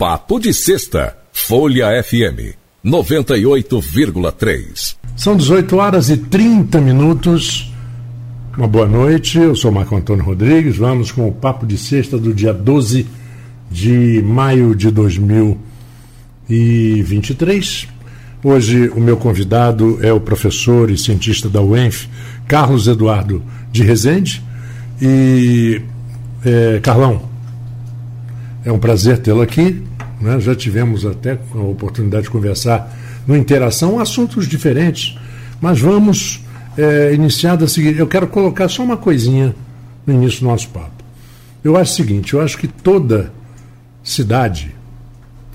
Papo de Sexta, Folha FM 98,3. São 18 horas e 30 minutos. Uma boa noite, eu sou Marco Antônio Rodrigues. Vamos com o Papo de Sexta do dia 12 de maio de 2023. Hoje o meu convidado é o professor e cientista da UENF, Carlos Eduardo de Rezende. E, é, Carlão, é um prazer tê-lo aqui. Né? Já tivemos até a oportunidade de conversar no Interação assuntos diferentes, mas vamos é, iniciar da seguinte. Eu quero colocar só uma coisinha no início do nosso papo. Eu acho o seguinte: eu acho que toda cidade,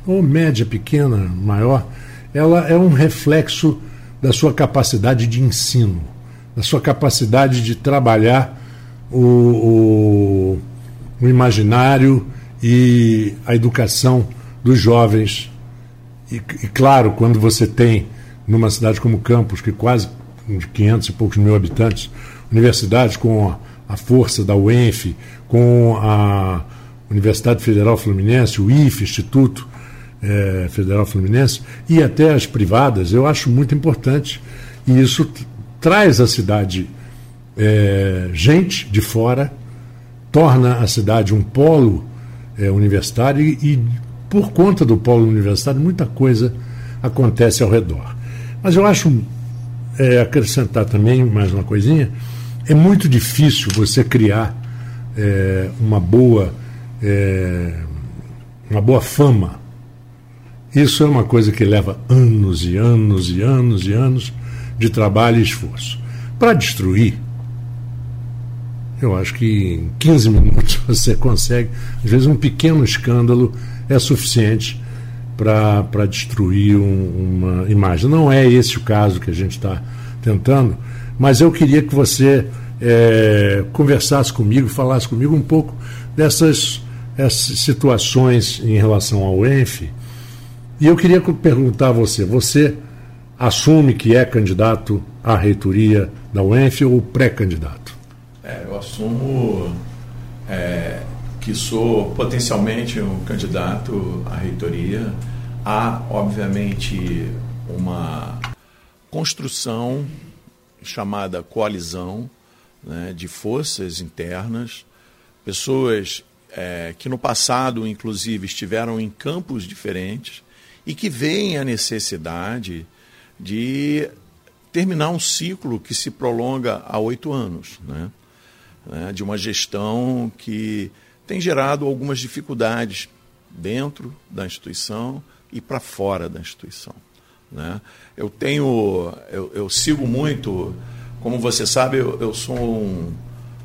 ou média, pequena, maior, ela é um reflexo da sua capacidade de ensino, da sua capacidade de trabalhar o, o, o imaginário e a educação dos jovens. E, e, claro, quando você tem, numa cidade como Campos, que quase de 500 e poucos mil habitantes, universidades com a, força da UENF, com a Universidade Federal Fluminense, o IFE, Instituto é, Federal Fluminense, e até as privadas, eu acho muito importante. E isso traz à cidade é, gente de fora, torna a cidade um polo é, universitário e, e, por conta do polo universitário, muita coisa acontece ao redor. Mas eu acho, é, acrescentar também mais uma coisinha, é muito difícil você criar é, uma boa é, uma boa fama. Isso é uma coisa que leva anos e anos e anos e anos de trabalho e esforço. Para destruir, eu acho que em 15 minutos você consegue, às vezes um pequeno escândalo é suficiente para destruir um, uma imagem. Não é esse o caso que a gente está tentando, mas eu queria que você é, conversasse comigo, falasse comigo um pouco dessas situações em relação ao ENF. E eu queria perguntar a você: você assume que é candidato à reitoria da UENF ou pré-candidato? É, eu assumo é, que sou potencialmente um candidato à reitoria. Há, obviamente, uma construção chamada coalizão né, de forças internas, pessoas é, que no passado, inclusive, estiveram em campos diferentes e que veem a necessidade de terminar um ciclo que se prolonga há oito anos, né? né? de uma gestão que tem gerado algumas dificuldades dentro da instituição e para fora da instituição. Né? Eu tenho, eu, eu, sigo muito, como você sabe, eu, eu sou um,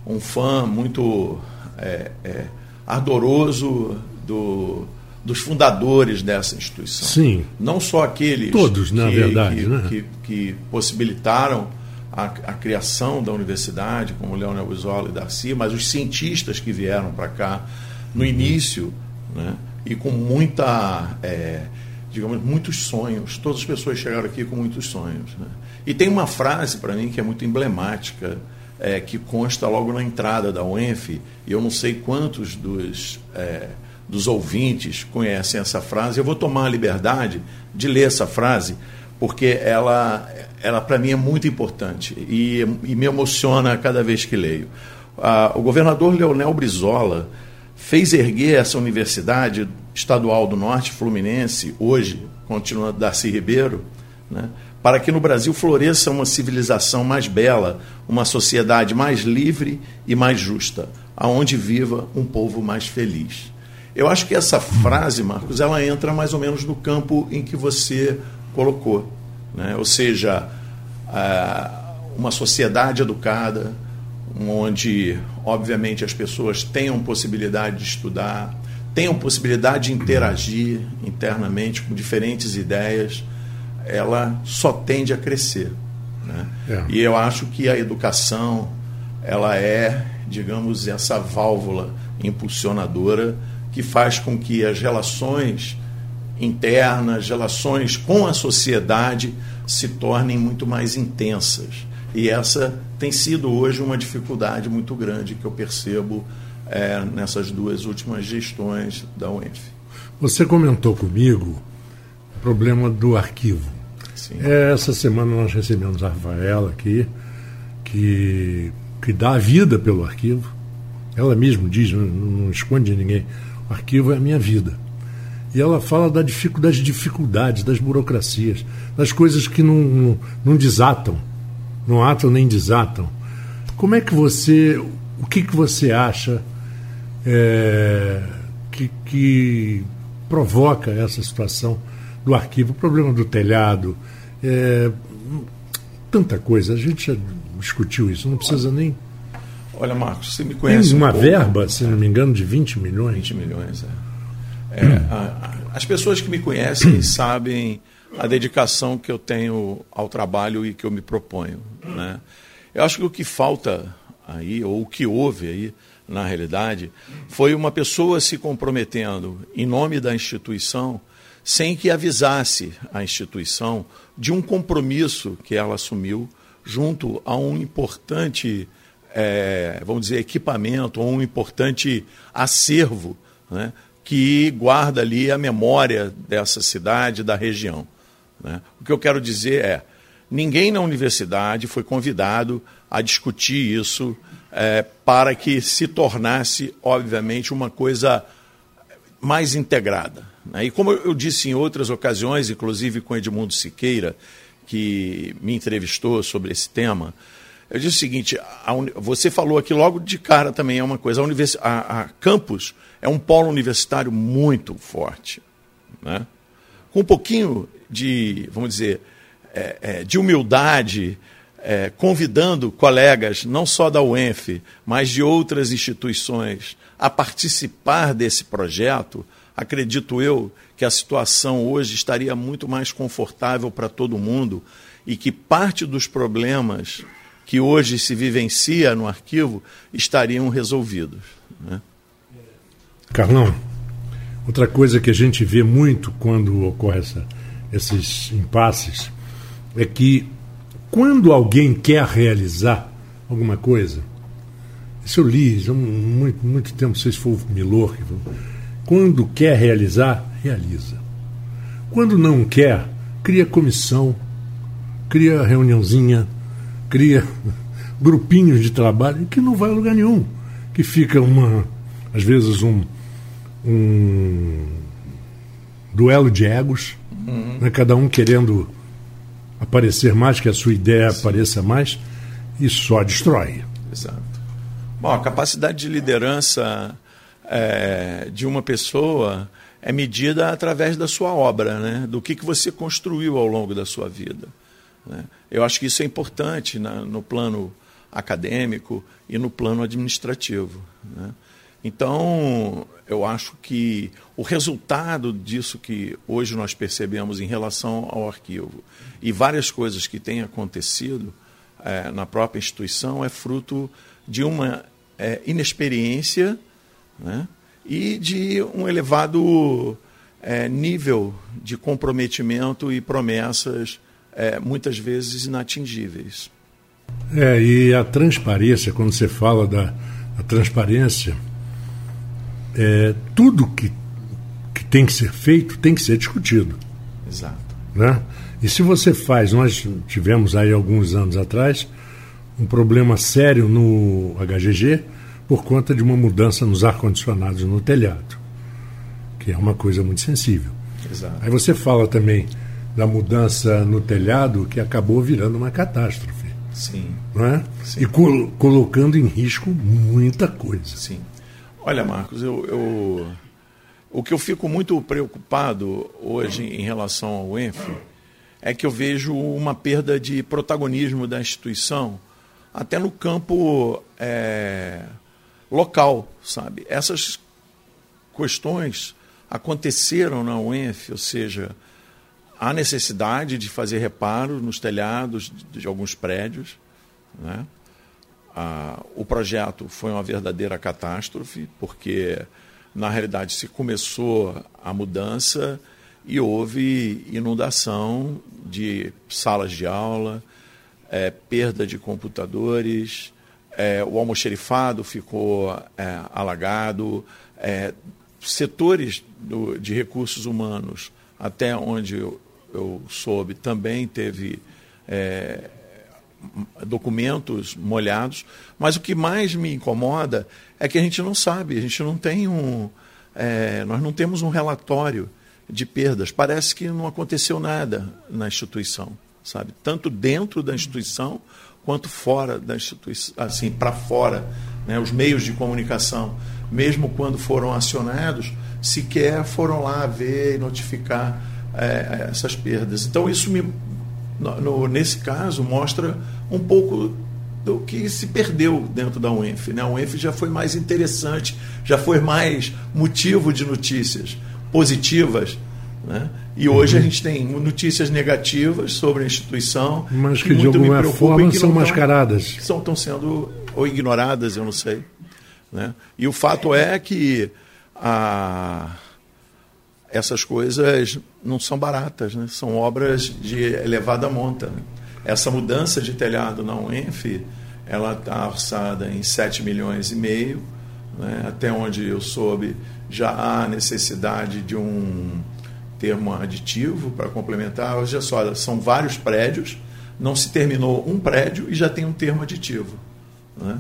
um, fã muito é, é, ardoroso do, dos fundadores dessa instituição. Sim. Não só aqueles Todos, na que, verdade, que, né? que, que possibilitaram a, a, criação da universidade, como Leonel Brizola e Darcy, mas os cientistas que vieram para cá no início, né, e com muita, é, digamos, muitos sonhos. Todas as pessoas chegaram aqui com muitos sonhos. Né? E tem uma frase para mim que é muito emblemática, é, que consta logo na entrada da UENF, e eu não sei quantos dos é, dos ouvintes conhecem essa frase. Eu vou tomar a liberdade de ler essa frase, porque ela, ela para mim é muito importante e, e, me emociona cada vez que leio. Ah, o governador Leonel Brizola fez erguer essa Universidade Estadual do Norte Fluminense, hoje continua Darcy Ribeiro, né, para que no Brasil floresça uma civilização mais bela, uma sociedade mais livre e mais justa, aonde viva um povo mais feliz. Eu acho que essa frase, Marcos, ela entra mais ou menos no campo em que você colocou. Né? Ou seja, uma sociedade educada, onde, obviamente, as pessoas tenham possibilidade de estudar, tenham possibilidade de interagir internamente com diferentes ideias, ela só tende a crescer. Né? É. E eu acho que a educação ela é, digamos, essa válvula impulsionadora que faz com que as relações internas, relações com a sociedade se tornem muito mais intensas. E essa tem sido hoje uma dificuldade muito grande que eu percebo é, nessas duas últimas gestões da UENF. Você comentou comigo o problema do arquivo. Sim. É, essa semana nós recebemos a Rafaela aqui, que, que dá a vida pelo arquivo. Ela mesma diz, não, não esconde de ninguém, o arquivo é a minha vida. E ela fala da das dificuldades, das burocracias, das coisas que não, não, não desatam, não atam nem desatam. Como é que você, o que, que você acha é, que, que provoca essa situação do arquivo, o problema do telhado, é, tanta coisa. A gente já discutiu isso, não precisa nem. Olha, Marcos, você me conhece. Tem uma um verba, se não me engano, de 20 milhões. 20 milhões, é. É a, a, as pessoas que me conhecem sabem a dedicação que eu tenho ao trabalho e que eu me proponho. Né? Eu acho que o que falta aí, ou o que houve aí, na realidade, foi uma pessoa se comprometendo em nome da instituição sem que avisasse a instituição de um compromisso que ela assumiu junto a um importante, é, vamos dizer, equipamento, ou um importante acervo né, que guarda ali a memória dessa cidade, da região. Né? O que eu quero dizer é, ninguém na universidade foi convidado a discutir isso é, para que se tornasse, obviamente, uma coisa mais integrada. Né? E como eu disse em outras ocasiões, inclusive com Edmundo Siqueira, que me entrevistou sobre esse tema, eu disse o seguinte: a, você falou aqui logo de cara também é uma coisa, a, univers, a, a campus é um polo universitário muito forte. Né? Com um pouquinho de, vamos dizer, é, é, de humildade, é, convidando colegas, não só da UENF, mas de outras instituições, a participar desse projeto, acredito eu que a situação hoje estaria muito mais confortável para todo mundo e que parte dos problemas que hoje se vivencia no arquivo estariam resolvidos. Né? Carlão, outra coisa que a gente vê muito quando ocorre essa, esses impasses é que quando alguém quer realizar alguma coisa, isso eu li há muito, muito tempo, não sei se foi o Milor quando quer realizar, realiza. Quando não quer, cria comissão, cria reuniãozinha, cria grupinhos de trabalho que não vai a lugar nenhum. Que fica uma, às vezes, um, um duelo de egos, uhum. né, cada um querendo aparecer mais, que a sua ideia Sim. apareça mais, e só destrói. Exato. Bom, a capacidade de liderança é, de uma pessoa é medida através da sua obra, né? do que, que você construiu ao longo da sua vida. Né? Eu acho que isso é importante na, no plano acadêmico e no plano administrativo. Né? Então, eu acho que o resultado disso que hoje nós percebemos em relação ao arquivo e várias coisas que têm acontecido é, na própria instituição é fruto de uma é, inexperiência né, e de um elevado é, nível de comprometimento e promessas é, muitas vezes inatingíveis. É, e a transparência, quando você fala da transparência, é, tudo que, que tem que ser feito tem que ser discutido. Exato. Né? E se você faz, nós tivemos aí alguns anos atrás um problema sério no HGG por conta de uma mudança nos ar-condicionados no telhado, que é uma coisa muito sensível. Exato. Aí você fala também da mudança no telhado que acabou virando uma catástrofe. Sim. Não é? Sim. E col colocando em risco muita coisa. Sim. Olha, Marcos, eu, eu, o que eu fico muito preocupado hoje em relação ao ENF é que eu vejo uma perda de protagonismo da instituição, até no campo é, local, sabe? Essas questões aconteceram na UENF, ou seja, há necessidade de fazer reparos nos telhados de, de alguns prédios, né? Ah, o projeto foi uma verdadeira catástrofe, porque na realidade se começou a mudança e houve inundação de salas de aula, é, perda de computadores, é, o almoxerifado ficou é, alagado, setores do, de recursos humanos, até onde eu, soube, também teve é, documentos molhados, mas o que mais me incomoda é que a gente não sabe, a gente não tem um. É, nós não temos um relatório de perdas. Parece que não aconteceu nada na instituição, sabe? Tanto dentro da instituição quanto fora da instituição, assim, para fora, né? os meios de comunicação, mesmo quando foram acionados, sequer foram lá ver e notificar é, essas perdas. Então, isso me, no, nesse caso, mostra um pouco do que se perdeu dentro da UENF. Né? A UENF já foi mais interessante, já foi mais motivo de notícias positivas. Né? E hoje uhum. a gente tem notícias negativas sobre a instituição. Mas que, que de alguma forma são mascaradas. Tão, estão sendo ou ignoradas, eu não sei. Né? E o fato é que a, essas coisas não são baratas, né? são obras de elevada monta. Né? Essa mudança de telhado na UENF, ela está orçada em 7 milhões e meio, né? até onde eu soube, já há necessidade de um termo aditivo para complementar. Olha só, são vários prédios, não se terminou um prédio e já tem um termo aditivo. Né?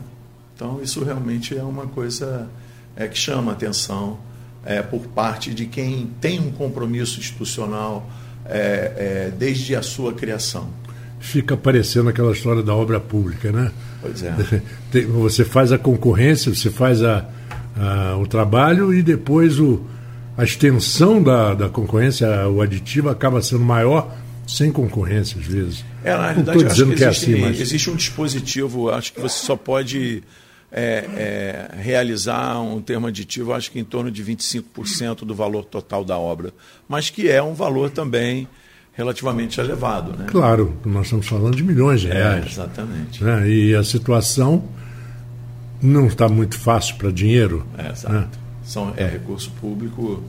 Então, isso realmente é uma coisa é, que chama atenção é, por parte de quem tem um compromisso institucional é, é desde a sua criação fica parecendo aquela história da obra pública, né? Pois é. Você faz a concorrência, você faz a, a, o trabalho e depois o, a extensão da, da concorrência, o aditivo, acaba sendo maior sem concorrência, às vezes. É, na realidade, acho que, que, é existe, assim, mas... existe um dispositivo, acho que você só pode é, é, realizar um termo aditivo, acho que em torno de 25% do valor total da obra, mas que é um valor também relativamente elevado. Né? Claro, nós estamos falando de milhões de é, reais. É, exatamente. Né? E a situação não está muito fácil para dinheiro. É, exato. Né? São, é recurso público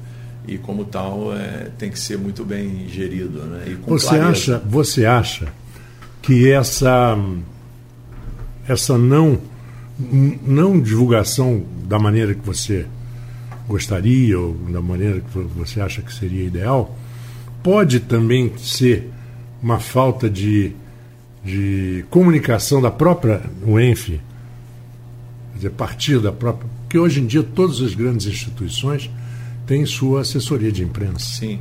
e como tal é, tem que ser muito bem gerido. Né? você, acha, você acha que essa, essa não, não divulgação da maneira que você gostaria ou da maneira que você acha que seria ideal pode também ser uma falta de, de comunicação da própria UENF, quer dizer, partir da própria. Porque hoje em dia todas as grandes instituições têm sua assessoria de imprensa. Sim.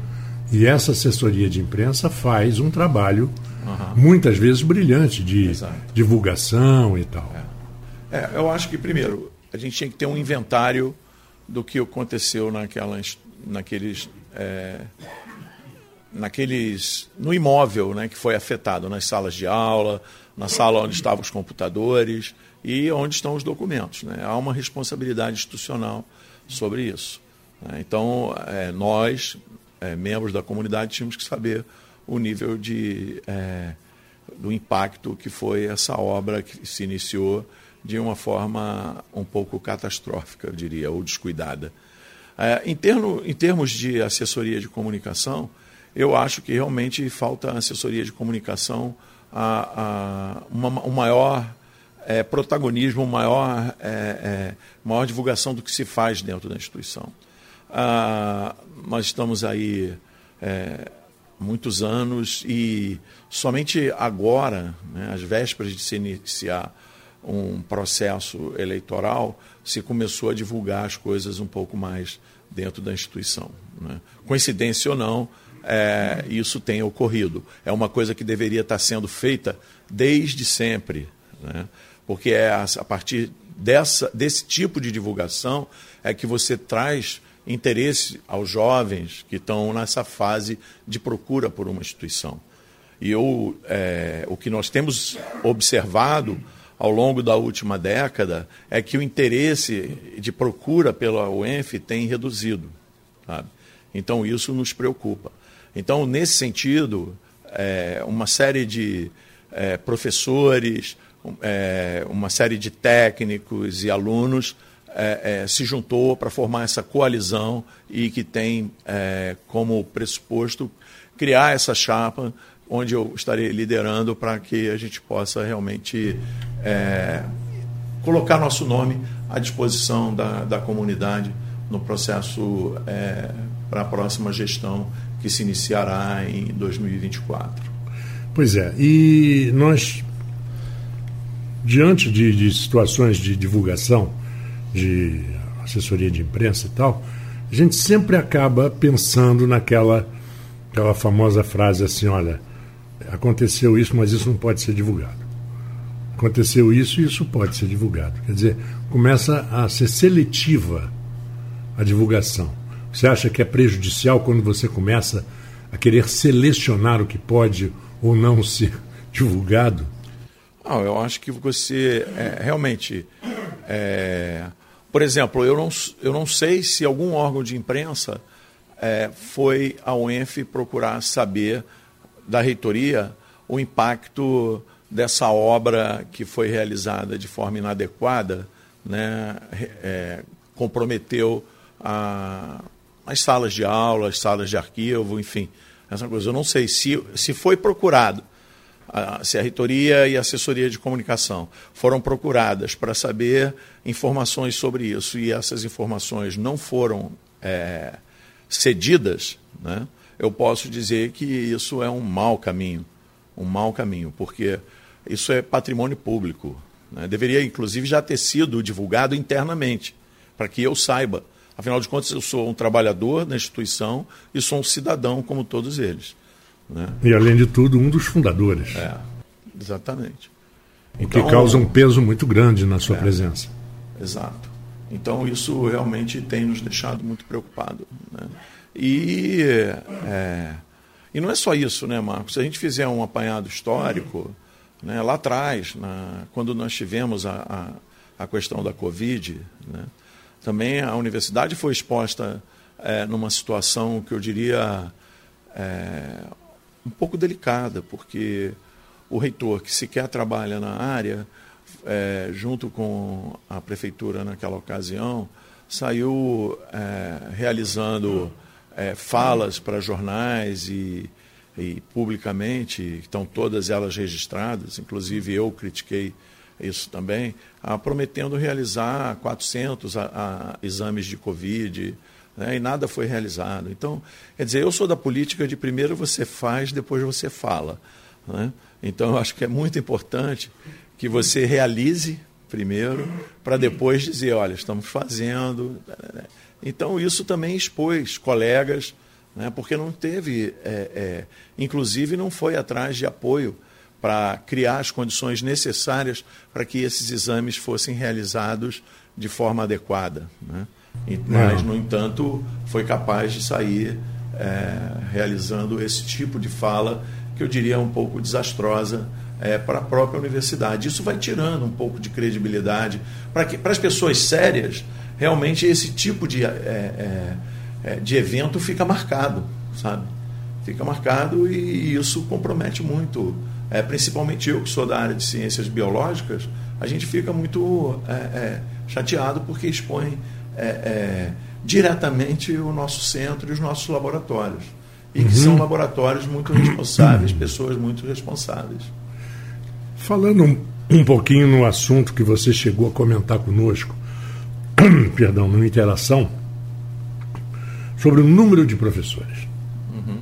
E essa assessoria de imprensa faz um trabalho, uhum. muitas vezes brilhante, de Exato. divulgação e tal. É. é. eu acho que, primeiro, a gente tinha que ter um inventário do que aconteceu naquelas, naqueles é, naqueles no imóvel né, que foi afetado, nas salas de aula, na sala onde estavam os computadores e onde estão os documentos. Né? Há uma responsabilidade institucional sobre isso. Né? Então, é, nós, é, membros da comunidade, tínhamos que saber o nível de, é, do impacto que foi essa obra que se iniciou de uma forma um pouco catastrófica, eu diria, ou descuidada. É, em, termo, em termos de assessoria de comunicação, eu acho que realmente falta assessoria de comunicação, a, a uma, um maior é, protagonismo, maior, é, é, maior divulgação do que se faz dentro da instituição. Ah, nós estamos aí é, muitos anos e somente agora, né, às vésperas de se iniciar um processo eleitoral, se começou a divulgar as coisas um pouco mais dentro da instituição. Né? Coincidência ou não, é, isso tenha ocorrido. É uma coisa que deveria estar sendo feita desde sempre, né? porque é a, a partir dessa, desse tipo de divulgação é que você traz interesse aos jovens que estão nessa fase de procura por uma instituição. E eu, é, o que nós temos observado ao longo da última década é que o interesse de procura pela UENF tem reduzido. Sabe? Então, isso nos preocupa. Então, nesse sentido, é, uma série de é, professores, é, uma série de técnicos e alunos é, é, se juntou para formar essa coalizão e que tem é, como pressuposto criar essa chapa onde eu estarei liderando para que a gente possa realmente colocar nosso nome à disposição da, da comunidade no processo é, para a próxima gestão que se iniciará em 2024. Pois é, e nós, diante de, de situações de divulgação, de assessoria de imprensa e tal, a gente sempre acaba pensando naquela aquela famosa frase assim, olha, aconteceu isso, mas isso não pode ser divulgado. Aconteceu isso e isso pode ser divulgado. Quer dizer, começa a ser seletiva a divulgação. Você acha que é prejudicial quando você começa a querer selecionar o que pode ou não ser divulgado? Não, eu acho que você é, realmente. É, por exemplo, eu não, eu não sei se algum órgão de imprensa é, foi ao UENF procurar saber da reitoria o impacto dessa obra que foi realizada de forma inadequada, né, é, comprometeu a, as salas de aula, as salas de arquivo, enfim, essa coisa. Eu não sei se, se foi procurado, a, se a reitoria e a assessoria de comunicação foram procuradas para saber informações sobre isso e essas informações não foram é, cedidas, né, eu posso dizer que isso é um mau caminho, um mau caminho, porque isso é patrimônio público. Né? Deveria, inclusive, já ter sido divulgado internamente, para que eu saiba. Afinal de contas, eu sou um trabalhador da instituição e sou um cidadão como todos eles. Né? E, além de tudo, um dos fundadores. É, exatamente. O então, que causa um peso muito grande na sua é, presença. Exato. Então, isso realmente tem nos deixado muito preocupados. Né? E, é, e não é só isso, né, Marcos? Se a gente fizer um apanhado histórico, né, lá atrás, na, quando nós tivemos a, a, a questão da Covid, né, também a universidade foi exposta é, numa situação que eu diria é, um pouco delicada, porque o reitor, que sequer trabalha na área, é, junto com a prefeitura naquela ocasião, saiu é, realizando é, falas para jornais e, e publicamente, estão todas elas registradas, inclusive eu critiquei isso também, a, prometendo realizar 400 a, a, exames de Covid, né, e nada foi realizado. Então, quer dizer, eu sou da política de primeiro você faz, depois você fala. Né? Então, eu acho que é muito importante que você realize primeiro, para depois dizer, olha, estamos fazendo. Então, isso também expôs colegas, né, porque não teve, é, é, inclusive, não foi atrás de apoio para criar as condições necessárias para que esses exames fossem realizados de forma adequada. Né? Mas, no entanto, foi capaz de sair é, realizando esse tipo de fala que eu diria um pouco desastrosa é, para a própria universidade. Isso vai tirando um pouco de credibilidade. Para, que, para as pessoas sérias, realmente esse tipo de, é, é, de evento fica marcado, sabe? Fica marcado e isso compromete muito. É, principalmente eu, que sou da área de ciências biológicas, a gente fica muito chateado porque expõe diretamente o nosso centro e os nossos laboratórios. E que uhum. são laboratórios muito responsáveis, pessoas muito responsáveis. Falando um, um pouquinho no assunto que você chegou a comentar conosco, perdão, numa interação, sobre o número de professores. Uhum.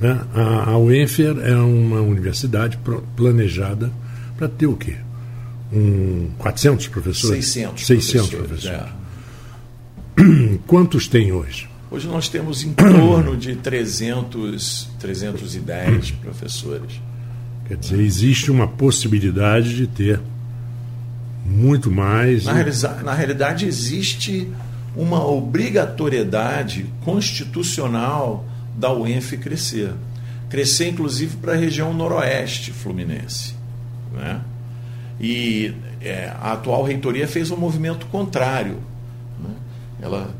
Né? A, a UENFER é uma universidade planejada para ter o quê? Um, 400 professores? 600, 600 professores. professores. É. Quantos tem hoje? Hoje nós temos em torno de 300, 310 professores. Quer dizer, existe uma possibilidade de ter muito mais. Na, e... na realidade, existe uma obrigatoriedade constitucional da UENF crescer. Crescer, inclusive, para a região noroeste fluminense. Né? E é, a atual reitoria fez um movimento contrário. Né? Ela,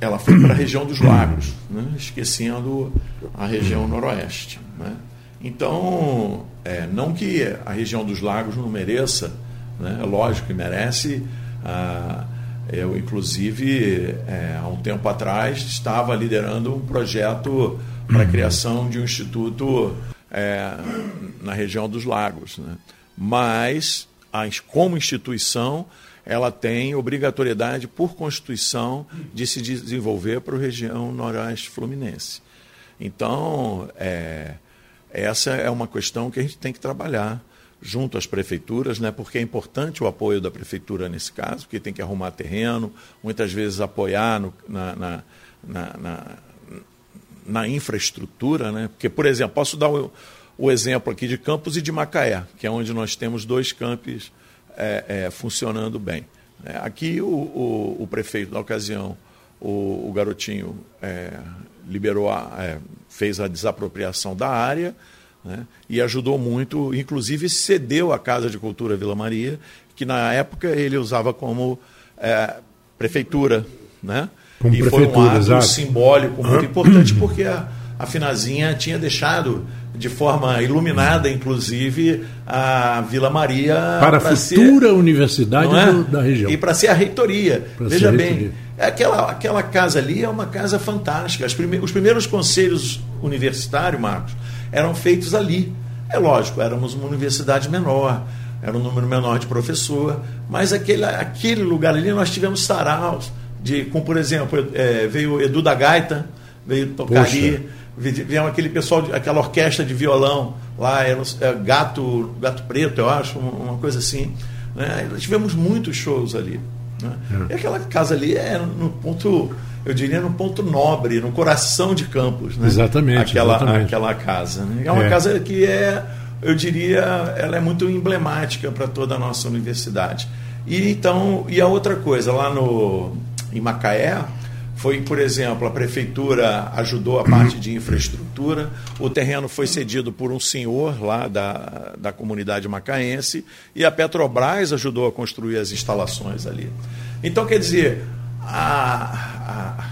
ela foi para a região dos lagos, né? esquecendo a região noroeste. Né? Então, é, não que a região dos lagos não mereça, né? lógico que merece. Ah, eu, inclusive, é, há um tempo atrás, estava liderando um projeto para a uhum. criação de um instituto é, na região dos lagos. Né? Mas, como instituição, ela tem obrigatoriedade por Constituição de se desenvolver para a região noroeste fluminense. Então, é, essa é uma questão que a gente tem que trabalhar junto às prefeituras, né, porque é importante o apoio da prefeitura nesse caso, porque tem que arrumar terreno, muitas vezes apoiar no, na, na, na, na, infraestrutura. Né, porque, por exemplo, posso dar o, o, exemplo aqui de Campos e de Macaé, que é onde nós temos dois campos é, é, funcionando bem. É, aqui o, o, o, prefeito da ocasião, o, o garotinho, é, liberou a, é, fez a desapropriação da área né? e ajudou muito, inclusive cedeu a Casa de Cultura Vila Maria, que na época ele usava como é, prefeitura. Né? Como e foi um ato exato. simbólico muito importante, porque a, a Finazinha tinha deixado de forma iluminada, inclusive, a Vila Maria. Para a futura ser, universidade é? do, da região. E para ser a reitoria. Pra Veja bem, reitoria. aquela, aquela casa ali é uma casa fantástica. Prime, os primeiros conselhos universitários, Marcos, eram feitos ali. É lógico, éramos uma universidade menor, era um número menor de professor, mas aquele, aquele lugar ali nós tivemos saraus, de, como por exemplo, é, veio Edu da Gaita, veio tocar Poxa. ali, veio aquele pessoal, aquela orquestra de violão lá, era, é, Gato, Gato Preto, eu acho, uma, coisa assim. Né? Nós tivemos muitos shows ali. Né? É. E aquela casa ali é no ponto eu diria, no ponto nobre, no coração de Campos. Né? Exatamente. Aquela, exatamente. aquela casa. Né? É uma é. casa que é, eu diria, ela é muito emblemática para toda a nossa universidade. E então, e a outra coisa, lá no, em Macaé, foi, por exemplo, a prefeitura ajudou a parte de infraestrutura, o terreno foi cedido por um senhor lá da, da comunidade macaense e a Petrobras ajudou a construir as instalações ali. Então, quer dizer, há,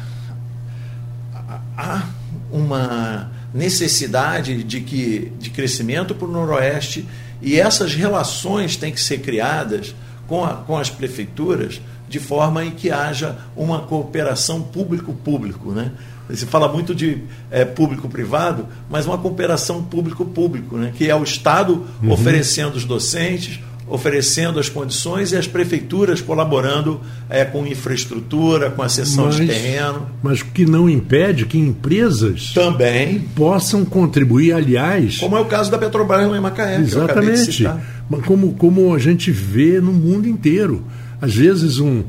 há, há uma necessidade de, que, de crescimento para o Noroeste e essas relações têm que ser criadas com, a, com as prefeituras de forma em que haja uma cooperação público-público. Né? Se fala muito de é, público-privado, mas uma cooperação público-público, né? que é o Estado uhum. oferecendo os docentes, oferecendo as condições e as prefeituras colaborando é, com infraestrutura, com a cessão mas, de terreno. Mas o que não impede que empresas também possam contribuir, aliás. Como é o caso da Petrobras em Macaé. Exatamente. Como, como a gente vê no mundo inteiro. Às vezes, um,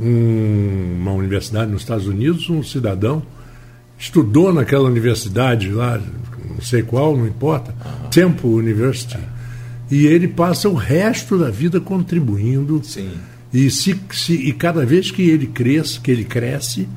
um, uma universidade nos Estados Unidos, um cidadão estudou naquela universidade lá, não sei qual, não importa, uhum. Temple University e ele passa o resto da vida contribuindo. Sim. E, se, se, e cada vez que ele cresce, que ele cresce,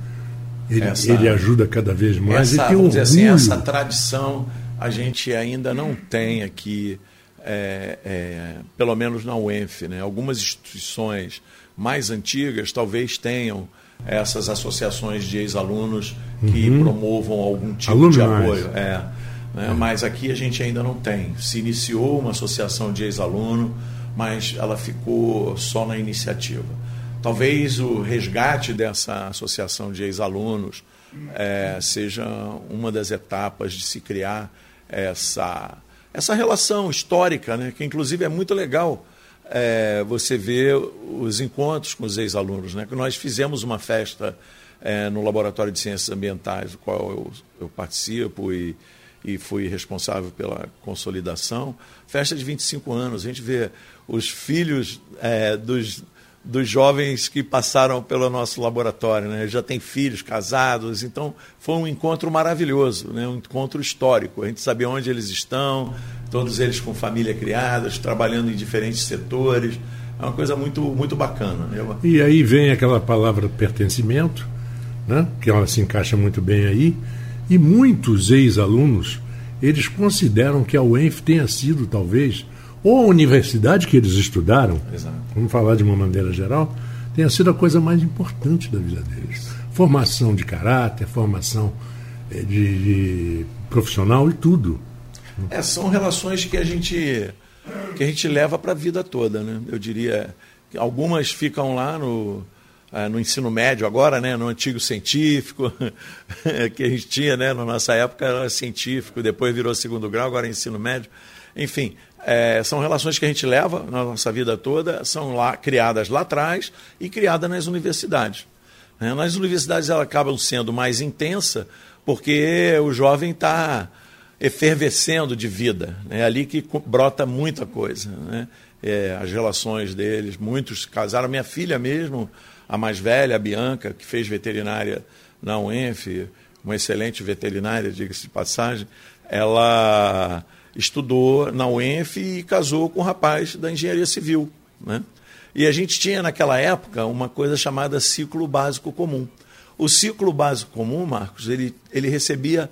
ele, essa, ele ajuda cada vez mais. Essa, e tem assim, essa tradição a gente ainda não tem aqui, é, é, pelo menos na UENF. Né? Algumas instituições mais antigas talvez tenham essas associações de ex-alunos que uhum. promovam algum tipo Alunos. de apoio. É. Né? Mas aqui a gente ainda não tem. Se iniciou uma associação de ex-aluno, mas ela ficou só na iniciativa. Talvez o resgate dessa associação de ex-alunos é, seja uma das etapas de se criar essa, essa relação histórica, né? que inclusive é muito legal é, você ver os encontros com os ex-alunos. Né? Que nós fizemos uma festa é, no Laboratório de Ciências Ambientais, do qual eu, eu participo e e fui responsável pela consolidação. Festa de 25 anos, a gente vê os filhos é, dos, dos jovens que passaram pelo nosso laboratório, né? já tem filhos casados, então foi um encontro maravilhoso, né? um encontro histórico. A gente sabia onde eles estão, todos eles com família criadas, trabalhando em diferentes setores. É uma coisa muito, muito bacana. Né? E aí vem aquela palavra pertencimento, né? que ela se encaixa muito bem aí e muitos ex-alunos, eles consideram que a UENF tenha sido, talvez, ou a universidade que eles estudaram, Exato. vamos falar de uma maneira geral, tenha sido a coisa mais importante da vida deles. Formação de caráter, formação eh, de, de profissional e tudo. É, são relações que a gente que a gente leva para a vida toda, né? Eu diria, algumas ficam lá no ah, no ensino médio agora, né, no antigo científico, que a gente tinha, né, na nossa época era científico, depois virou segundo grau, agora é ensino médio. Enfim, é, são relações que a gente leva na nossa vida toda, são lá criadas lá atrás e criadas nas universidades. É, nas universidades elas acabam sendo mais intensa porque o jovem está efervescendo de vida. É ali que brota muita coisa. Né? É, as relações deles, muitos casaram. Minha filha mesmo, a mais velha, a Bianca, que fez veterinária na UENF, uma excelente veterinária, diga-se de passagem, ela estudou na UENF e casou com um rapaz da engenharia civil. Né? E a gente tinha naquela época uma coisa chamada ciclo básico comum. O ciclo básico comum, Marcos, ele, ele recebia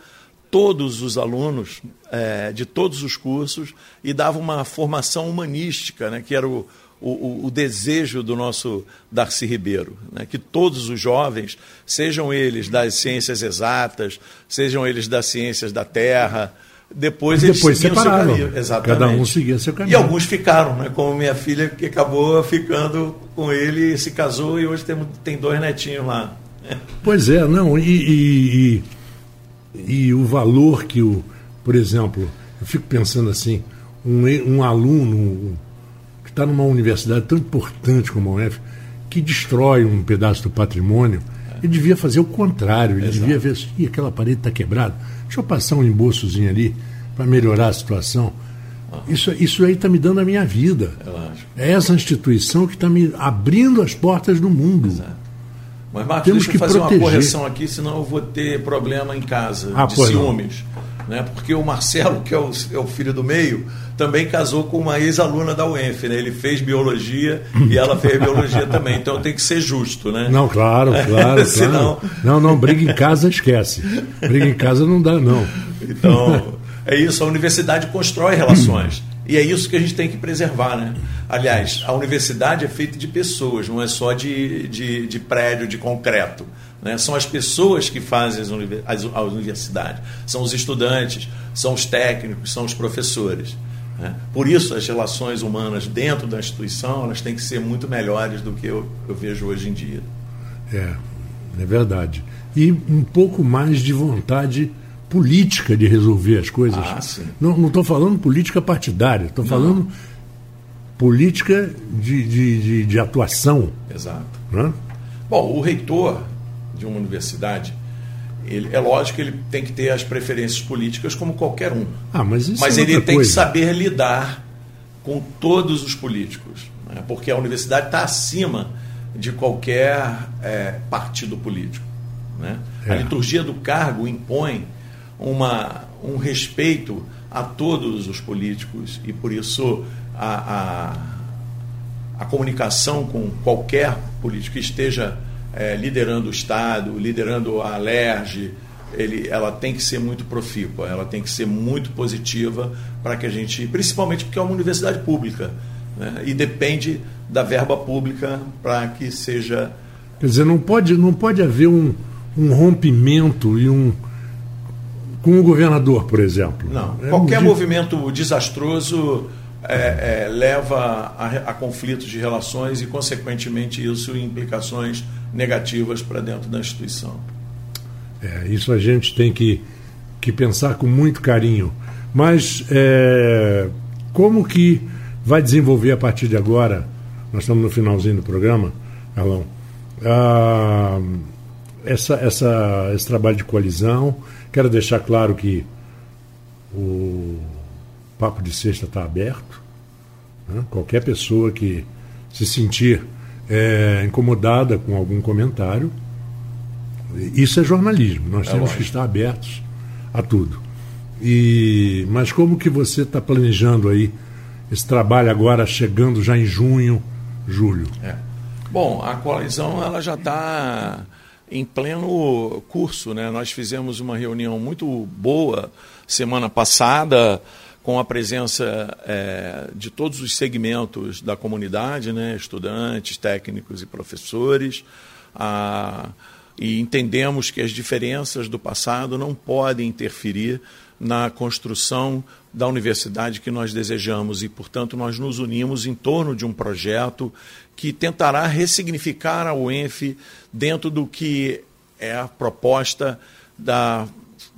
todos os alunos é, de todos os cursos e dava uma formação humanística, né, que era o, o, o, desejo do nosso Darcy Ribeiro, né, que todos os jovens, sejam eles das ciências exatas, sejam eles das ciências da terra, depois, depois eles separaram. Seu Exatamente. Cada um seguia seu caminho. E alguns ficaram, né? como minha filha, que acabou ficando com ele, se casou e hoje tem, tem dois netinhos lá. Pois é, não, e, e, e, e o valor que o, por exemplo, eu fico pensando assim, um, um aluno está numa universidade tão importante como a UF, que destrói um pedaço do patrimônio, ele devia fazer o contrário, ele Exato. devia ver assim, aquela parede está quebrada, deixa eu passar um embolsozinho ali para melhorar a situação. Isso, isso aí está me dando a minha vida. É essa instituição que está me abrindo as portas do mundo. Exato. Mas, Marcos, Temos deixa que eu fazer proteger. uma correção aqui, senão eu vou ter problema em casa ah, de ciúmes. Né? Porque o Marcelo, que é o, é o, filho do meio, também casou com uma ex-aluna da UENF. Né? Ele fez biologia e ela fez biologia também. Então tem que ser justo, né? Não, claro, claro. Senão... claro. Não, não, briga em casa, esquece. Briga em casa não dá, não. Então, é isso. A universidade constrói relações. E é isso que a gente tem que preservar, né? Aliás, a universidade é feita de pessoas, não é só de, de, de prédio, de concreto. Né? São as pessoas que fazem as, as, a universidade. São os estudantes, são os técnicos, são os professores. Né? Por isso, as relações humanas dentro da instituição elas têm que ser muito melhores do que eu, eu vejo hoje em dia. É, é verdade. E um pouco mais de vontade política de resolver as coisas. Ah. Não estou falando política partidária, estou falando política de, de, de, de atuação. Exato. Né? Bom, o reitor de uma universidade, ele, é lógico que ele tem que ter as preferências políticas como qualquer um. Ah, mas isso mas é ele tem coisa. que saber lidar com todos os políticos, né? porque a universidade está acima de qualquer é, partido político. Né? É. A liturgia do cargo impõe uma, um respeito a todos os políticos e por isso a, a, a comunicação com qualquer político que esteja é, liderando o Estado, liderando a LERJ, ele, ela tem que ser muito profícua, ela tem que ser muito positiva para que a gente, principalmente porque é uma universidade pública, né, e depende da verba pública para que seja. Quer dizer, não pode, não pode haver um, um rompimento e um com o governador, por exemplo. Não. É Qualquer um... movimento desastroso é, é, leva a, a, conflitos de relações e, consequentemente, isso implicações negativas para dentro da instituição. É, isso a gente tem que, que pensar com muito carinho. Mas é, como que vai desenvolver a partir de agora? Nós estamos no finalzinho do programa, Carlão. Ah, essa, essa, esse trabalho de coalizão Quero deixar claro que o Papo de Sexta está aberto. Né? Qualquer pessoa que se sentir é, incomodada com algum comentário, isso é jornalismo. Nós é temos lógico. que estar abertos a tudo. E, mas como que você está planejando aí esse trabalho agora chegando já em junho, julho? É. Bom, a coalizão ela já está em pleno curso. Né? Nós fizemos uma reunião muito boa semana passada com a presença é, de todos os segmentos da comunidade, né? estudantes, técnicos e professores. Ah, e entendemos que as diferenças do passado não podem interferir na construção da universidade que nós desejamos e, portanto, nós nos unimos em torno de um projeto que tentará ressignificar a UENF dentro do que é a proposta da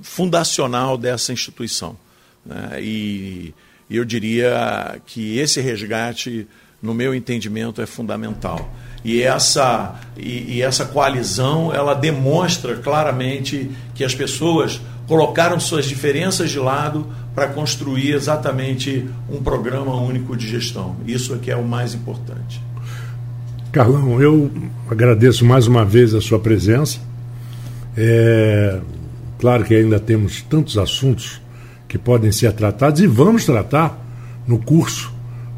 fundacional dessa instituição. Né? E eu diria que esse resgate, no meu entendimento, é fundamental. E essa, e, e essa coalizão, ela demonstra claramente que as pessoas colocaram suas diferenças de lado para construir exatamente um programa único de gestão. Isso é que é o mais importante. Carlão, eu agradeço mais uma vez a sua presença. É, claro que ainda temos tantos assuntos que podem ser tratados e vamos tratar no curso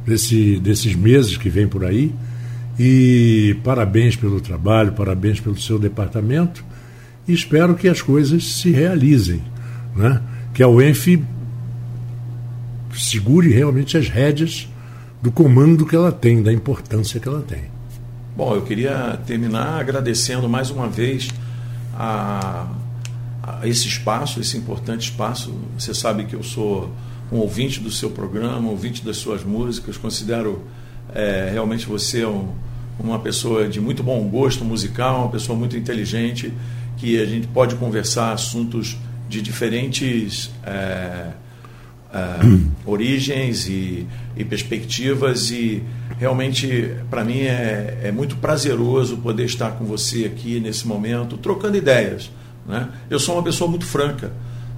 desse, desses meses que vem por aí. E parabéns pelo trabalho, parabéns pelo seu departamento e espero que as coisas se realizem. Né? Que a UENF segure realmente as rédeas do comando que ela tem, da importância que ela tem. Bom, eu queria terminar agradecendo mais uma vez a, a esse espaço, esse importante espaço. Você sabe que eu sou um ouvinte do seu programa, ouvinte das suas músicas, considero é, realmente você um, uma pessoa de muito bom gosto musical, uma pessoa muito inteligente, que a gente pode conversar assuntos de diferentes é, é, origens e, e, perspectivas e realmente para mim é, é muito prazeroso poder estar com você aqui nesse momento trocando ideias. Né? Eu sou uma pessoa muito franca,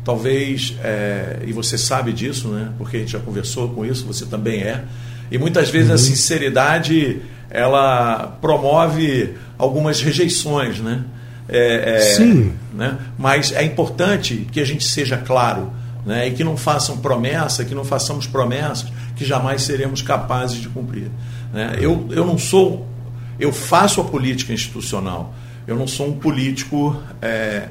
talvez é, e você sabe disso, né? Porque a gente já conversou com isso, você também é. E muitas vezes uhum. a sinceridade ela promove algumas rejeições, né? É, é, Sim. Né? Mas é importante que a gente seja claro né? e que não façam promessa, que não façamos promessas que jamais seremos capazes de cumprir. Né? Eu, eu não sou, eu faço a política institucional, eu não sou um político é,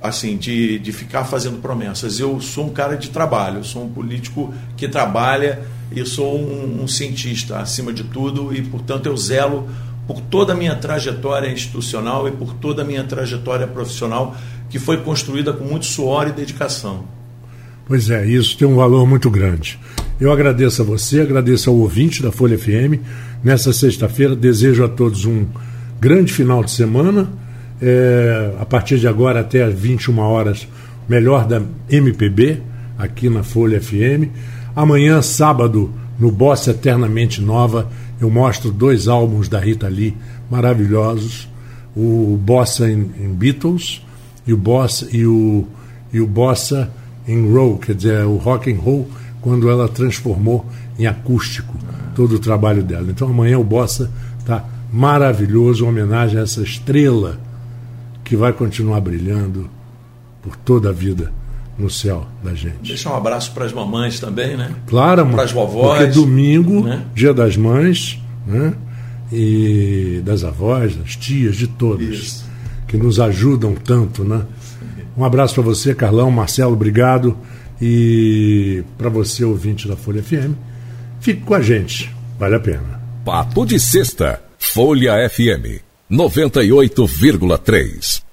assim de, de ficar fazendo promessas. Eu sou um cara de trabalho, sou um político que trabalha e sou um, um cientista acima de tudo e, portanto, eu zelo por toda a minha trajetória institucional e por toda a minha trajetória profissional que foi construída com muito suor e dedicação. Pois é, isso tem um valor muito grande. Eu agradeço a você, agradeço ao ouvinte da Folha FM. Nessa sexta-feira, desejo a todos um grande final de semana. É, a partir de agora até às 21 horas, melhor da MPB, aqui na Folha FM. Amanhã, sábado, no Bossa Eternamente Nova, eu mostro dois álbuns da Rita Lee maravilhosos, o Bossa em, em Beatles e o Bossa e o, e o Bossa em Roll, quer dizer, o rock and roll quando ela transformou em acústico todo o trabalho dela. Então amanhã o Bossa está maravilhoso, homenagem a essa estrela que vai continuar brilhando por toda a vida no céu da gente. Deixa um abraço para as mamães também, né? Claro, para as vovós. Porque domingo, né? dia das mães, né? E das avós, das tias, de todas, Isso. que nos ajudam tanto, né? Um abraço para você, Carlão, Marcelo, obrigado. E para você, ouvinte da Folha FM, fique com a gente, vale a pena. Papo de Sexta, Folha FM, 98,3.